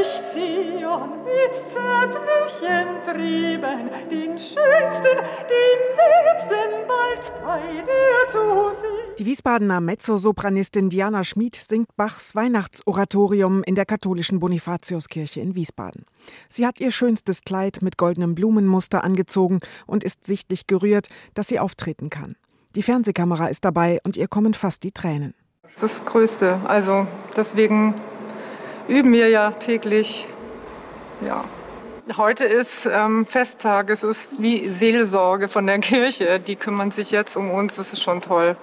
ich Zion mit zärtlichen Trieben, den schönsten, den liebsten bald bei dir zu sehen. Die Wiesbadener Mezzosopranistin Diana Schmid singt Bachs Weihnachtsoratorium in der katholischen Bonifatiuskirche in Wiesbaden. Sie hat ihr schönstes Kleid mit goldenem Blumenmuster angezogen und ist sichtlich gerührt, dass sie auftreten kann. Die Fernsehkamera ist dabei und ihr kommen fast die Tränen. Das ist das Größte. Also deswegen üben wir ja täglich. Ja. Heute ist ähm, Festtag. Es ist wie Seelsorge von der Kirche. Die kümmern sich jetzt um uns. Das ist schon toll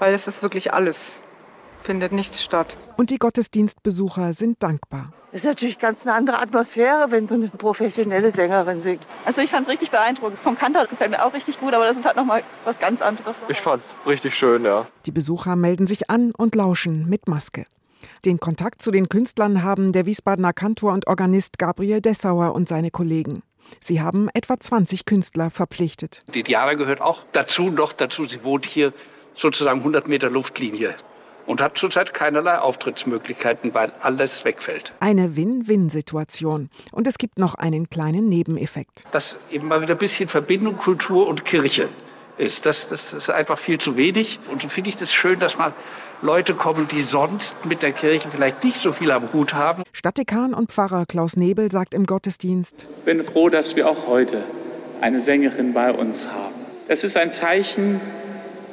weil es ist wirklich alles. Findet nichts statt. Und die Gottesdienstbesucher sind dankbar. Es ist natürlich ganz eine andere Atmosphäre, wenn so eine professionelle Sängerin singt. Also ich fand es richtig beeindruckend. Vom Kantor gefällt mir auch richtig gut, aber das ist halt nochmal was ganz anderes. Ich fand es richtig schön, ja. Die Besucher melden sich an und lauschen mit Maske. Den Kontakt zu den Künstlern haben der Wiesbadener Kantor und Organist Gabriel Dessauer und seine Kollegen. Sie haben etwa 20 Künstler verpflichtet. Die Diana gehört auch dazu, noch dazu. Sie wohnt hier sozusagen 100 Meter Luftlinie und hat zurzeit keinerlei Auftrittsmöglichkeiten, weil alles wegfällt. Eine Win-Win-Situation. Und es gibt noch einen kleinen Nebeneffekt. Dass eben mal wieder ein bisschen Verbindung Kultur und Kirche ist. Das, das ist einfach viel zu wenig. Und so finde ich das schön, dass mal Leute kommen, die sonst mit der Kirche vielleicht nicht so viel am Hut haben. Stadtdekan und Pfarrer Klaus Nebel sagt im Gottesdienst: Ich bin froh, dass wir auch heute eine Sängerin bei uns haben. Das ist ein Zeichen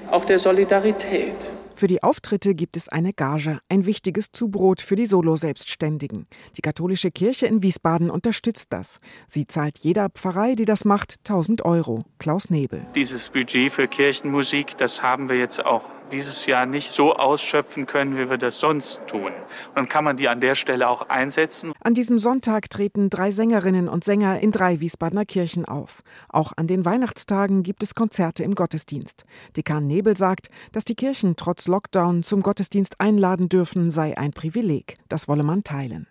auch der Solidarität. Für die Auftritte gibt es eine Gage, ein wichtiges Zubrot für die Solo-Selbstständigen. Die katholische Kirche in Wiesbaden unterstützt das. Sie zahlt jeder Pfarrei, die das macht, 1000 Euro. Klaus Nebel. Dieses Budget für Kirchenmusik, das haben wir jetzt auch dieses Jahr nicht so ausschöpfen können, wie wir das sonst tun. Dann kann man die an der Stelle auch einsetzen. An diesem Sonntag treten drei Sängerinnen und Sänger in drei Wiesbadener Kirchen auf. Auch an den Weihnachtstagen gibt es Konzerte im Gottesdienst. Dekan Nebel sagt, dass die Kirchen trotz Lockdown zum Gottesdienst einladen dürfen, sei ein Privileg. Das wolle man teilen.